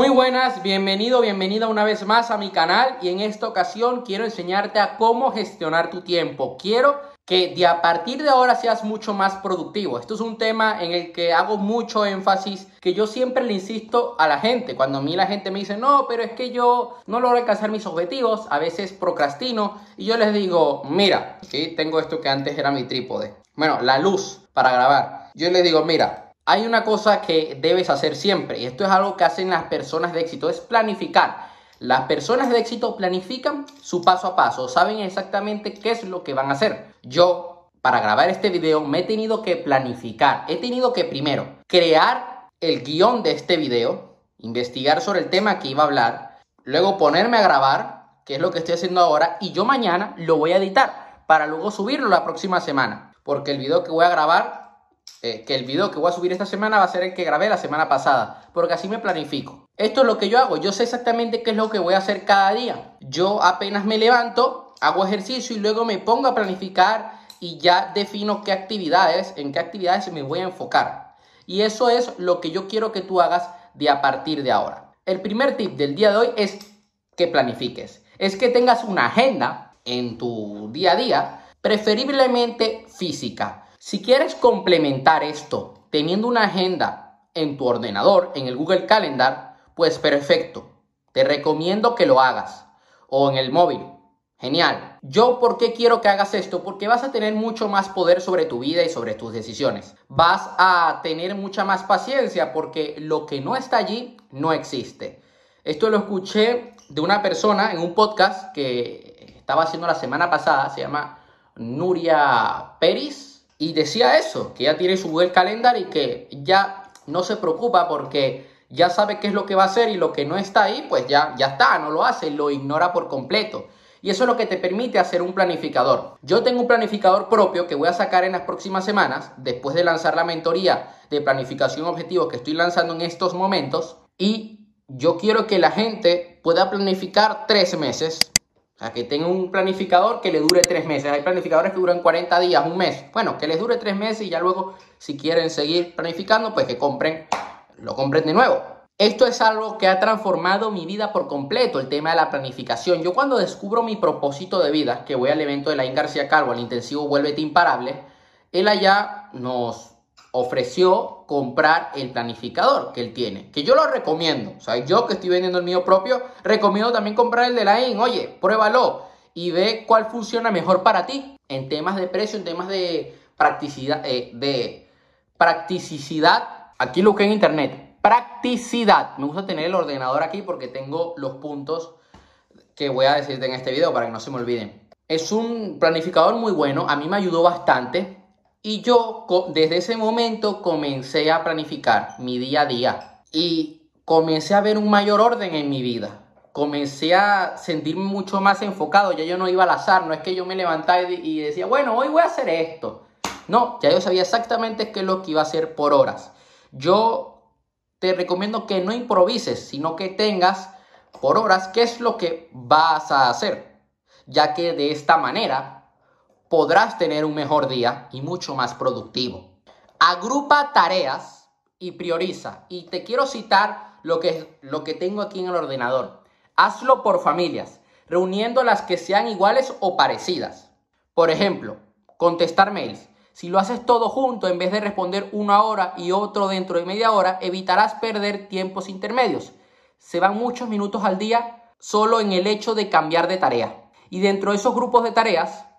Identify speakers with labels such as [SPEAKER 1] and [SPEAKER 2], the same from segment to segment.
[SPEAKER 1] Muy buenas, bienvenido, bienvenida una vez más a mi canal y en esta ocasión quiero enseñarte a cómo gestionar tu tiempo. Quiero que de a partir de ahora seas mucho más productivo. Esto es un tema en el que hago mucho énfasis, que yo siempre le insisto a la gente. Cuando a mí la gente me dice, no, pero es que yo no logro alcanzar mis objetivos, a veces procrastino y yo les digo, mira, aquí tengo esto que antes era mi trípode. Bueno, la luz para grabar. Yo les digo, mira, hay una cosa que debes hacer siempre, y esto es algo que hacen las personas de éxito, es planificar. Las personas de éxito planifican su paso a paso, saben exactamente qué es lo que van a hacer. Yo, para grabar este video, me he tenido que planificar. He tenido que primero crear el guion de este video, investigar sobre el tema que iba a hablar, luego ponerme a grabar, que es lo que estoy haciendo ahora, y yo mañana lo voy a editar para luego subirlo la próxima semana. Porque el video que voy a grabar eh, que el video que voy a subir esta semana va a ser el que grabé la semana pasada, porque así me planifico. Esto es lo que yo hago, yo sé exactamente qué es lo que voy a hacer cada día. Yo apenas me levanto, hago ejercicio y luego me pongo a planificar y ya defino qué actividades, en qué actividades me voy a enfocar. Y eso es lo que yo quiero que tú hagas de a partir de ahora. El primer tip del día de hoy es que planifiques. Es que tengas una agenda en tu día a día, preferiblemente física. Si quieres complementar esto teniendo una agenda en tu ordenador, en el Google Calendar, pues perfecto. Te recomiendo que lo hagas. O en el móvil. Genial. Yo, ¿por qué quiero que hagas esto? Porque vas a tener mucho más poder sobre tu vida y sobre tus decisiones. Vas a tener mucha más paciencia porque lo que no está allí no existe. Esto lo escuché de una persona en un podcast que estaba haciendo la semana pasada. Se llama Nuria Peris y decía eso, que ya tiene su Google Calendar y que ya no se preocupa porque ya sabe qué es lo que va a hacer y lo que no está ahí, pues ya, ya está, no lo hace, lo ignora por completo. Y eso es lo que te permite hacer un planificador. Yo tengo un planificador propio que voy a sacar en las próximas semanas, después de lanzar la mentoría de planificación objetivo que estoy lanzando en estos momentos. Y yo quiero que la gente pueda planificar tres meses que tenga un planificador que le dure tres meses. Hay planificadores que duran 40 días, un mes. Bueno, que les dure tres meses y ya luego, si quieren seguir planificando, pues que compren, lo compren de nuevo. Esto es algo que ha transformado mi vida por completo, el tema de la planificación. Yo cuando descubro mi propósito de vida, que voy al evento de Laín García Calvo, al intensivo Vuélvete Imparable, él allá nos ofreció comprar el planificador que él tiene, que yo lo recomiendo. O sea, yo que estoy vendiendo el mío propio, recomiendo también comprar el de la IN. Oye, pruébalo y ve cuál funciona mejor para ti en temas de precio, en temas de practicidad, eh, de practicidad. Aquí lo que en internet, practicidad. Me gusta tener el ordenador aquí porque tengo los puntos que voy a decirte en este video para que no se me olviden. Es un planificador muy bueno, a mí me ayudó bastante y yo desde ese momento comencé a planificar mi día a día y comencé a ver un mayor orden en mi vida. Comencé a sentirme mucho más enfocado, ya yo no iba al azar, no es que yo me levantaba y decía, bueno, hoy voy a hacer esto. No, ya yo sabía exactamente qué es lo que iba a hacer por horas. Yo te recomiendo que no improvises, sino que tengas por horas qué es lo que vas a hacer, ya que de esta manera podrás tener un mejor día y mucho más productivo. Agrupa tareas y prioriza. Y te quiero citar lo que, lo que tengo aquí en el ordenador. Hazlo por familias, reuniendo las que sean iguales o parecidas. Por ejemplo, contestar mails. Si lo haces todo junto, en vez de responder una hora y otro dentro de media hora, evitarás perder tiempos intermedios. Se van muchos minutos al día solo en el hecho de cambiar de tarea. Y dentro de esos grupos de tareas,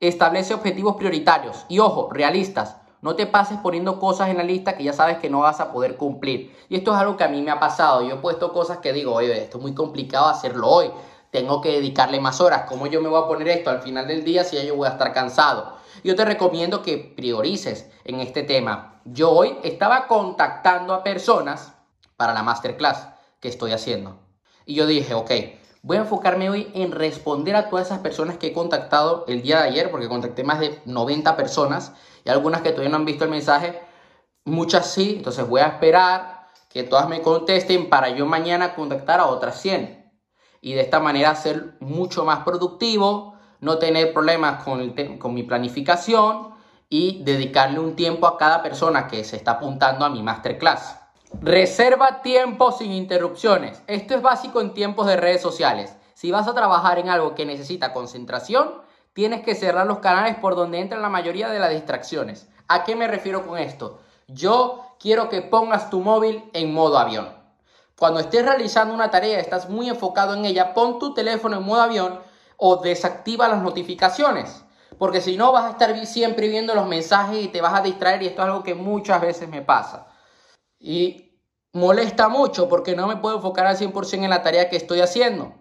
[SPEAKER 1] Establece objetivos prioritarios y ojo, realistas. No te pases poniendo cosas en la lista que ya sabes que no vas a poder cumplir. Y esto es algo que a mí me ha pasado. Yo he puesto cosas que digo, oye, esto es muy complicado hacerlo hoy. Tengo que dedicarle más horas. ¿Cómo yo me voy a poner esto al final del día si ya yo voy a estar cansado? Yo te recomiendo que priorices en este tema. Yo hoy estaba contactando a personas para la masterclass que estoy haciendo. Y yo dije, ok, Voy a enfocarme hoy en responder a todas esas personas que he contactado el día de ayer, porque contacté más de 90 personas y algunas que todavía no han visto el mensaje, muchas sí, entonces voy a esperar que todas me contesten para yo mañana contactar a otras 100 y de esta manera ser mucho más productivo, no tener problemas con, con mi planificación y dedicarle un tiempo a cada persona que se está apuntando a mi masterclass. Reserva tiempo sin interrupciones. Esto es básico en tiempos de redes sociales. Si vas a trabajar en algo que necesita concentración, tienes que cerrar los canales por donde entran la mayoría de las distracciones. ¿A qué me refiero con esto? Yo quiero que pongas tu móvil en modo avión. Cuando estés realizando una tarea, estás muy enfocado en ella, pon tu teléfono en modo avión o desactiva las notificaciones. Porque si no vas a estar siempre viendo los mensajes y te vas a distraer y esto es algo que muchas veces me pasa. Y molesta mucho porque no me puedo enfocar al 100% en la tarea que estoy haciendo.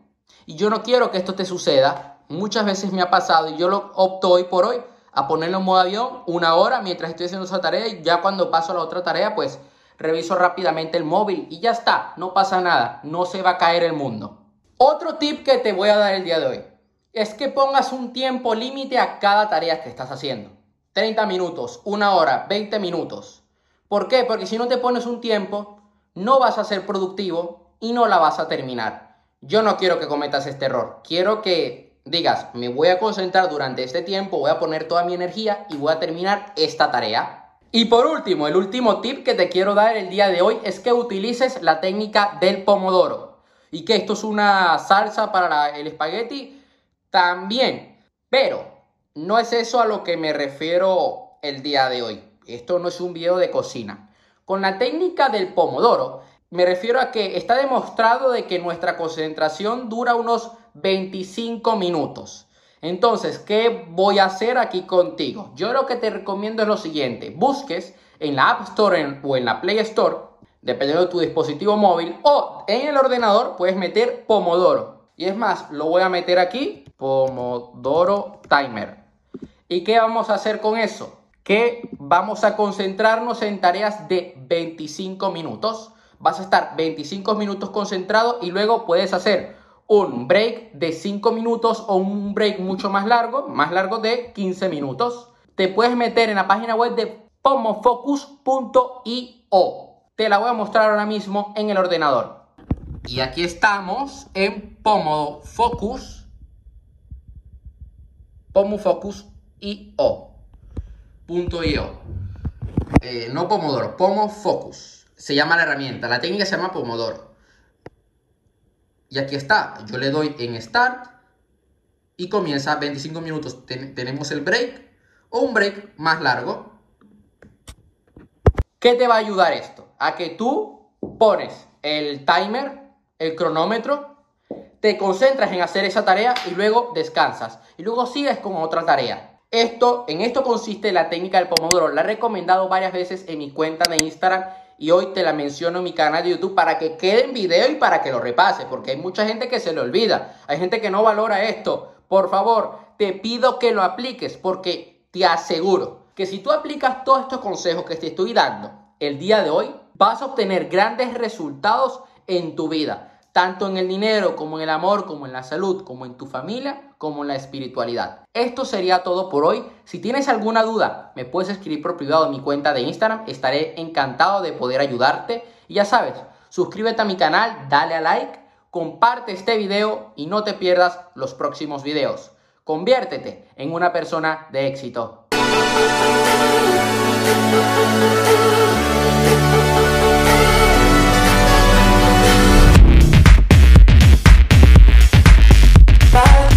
[SPEAKER 1] Y yo no quiero que esto te suceda. Muchas veces me ha pasado y yo lo opto hoy por hoy a ponerlo en modo avión una hora mientras estoy haciendo esa tarea y ya cuando paso a la otra tarea pues reviso rápidamente el móvil y ya está, no pasa nada, no se va a caer el mundo. Otro tip que te voy a dar el día de hoy es que pongas un tiempo límite a cada tarea que estás haciendo. 30 minutos, una hora, 20 minutos. ¿Por qué? Porque si no te pones un tiempo, no vas a ser productivo y no la vas a terminar. Yo no quiero que cometas este error. Quiero que digas, me voy a concentrar durante este tiempo, voy a poner toda mi energía y voy a terminar esta tarea. Y por último, el último tip que te quiero dar el día de hoy es que utilices la técnica del pomodoro. Y que esto es una salsa para el espagueti también. Pero no es eso a lo que me refiero el día de hoy. Esto no es un video de cocina. Con la técnica del pomodoro me refiero a que está demostrado de que nuestra concentración dura unos 25 minutos. Entonces, ¿qué voy a hacer aquí contigo? Yo lo que te recomiendo es lo siguiente. Busques en la App Store o en la Play Store, dependiendo de tu dispositivo móvil, o en el ordenador puedes meter Pomodoro. Y es más, lo voy a meter aquí Pomodoro Timer. ¿Y qué vamos a hacer con eso? Que vamos a concentrarnos en tareas de 25 minutos. Vas a estar 25 minutos concentrado y luego puedes hacer un break de 5 minutos o un break mucho más largo, más largo de 15 minutos. Te puedes meter en la página web de pomofocus.io. Te la voy a mostrar ahora mismo en el ordenador. Y aquí estamos en Pomofocus pomofocus.io. Eh, no Pomodoro, Pomofocus. Se llama la herramienta. La técnica se llama Pomodoro. Y aquí está. Yo le doy en Start y comienza 25 minutos. tenemos el break o un break más largo. ¿Qué te va a ayudar esto? A que tú pones el timer, el cronómetro te concentras en hacer esa tarea y luego descansas. Y luego sigues con otra tarea. Esto, en esto consiste la técnica del pomodoro. La he recomendado varias veces en mi cuenta de Instagram y hoy te la menciono en mi canal de YouTube para que quede en video y para que lo repase, porque hay mucha gente que se le olvida, hay gente que no valora esto. Por favor, te pido que lo apliques porque te aseguro que si tú aplicas todos estos consejos que te estoy dando el día de hoy, vas a obtener grandes resultados en tu vida tanto en el dinero como en el amor, como en la salud, como en tu familia, como en la espiritualidad. Esto sería todo por hoy. Si tienes alguna duda, me puedes escribir por privado en mi cuenta de Instagram. Estaré encantado de poder ayudarte. Y ya sabes, suscríbete a mi canal, dale a like, comparte este video y no te pierdas los próximos videos. Conviértete en una persona de éxito.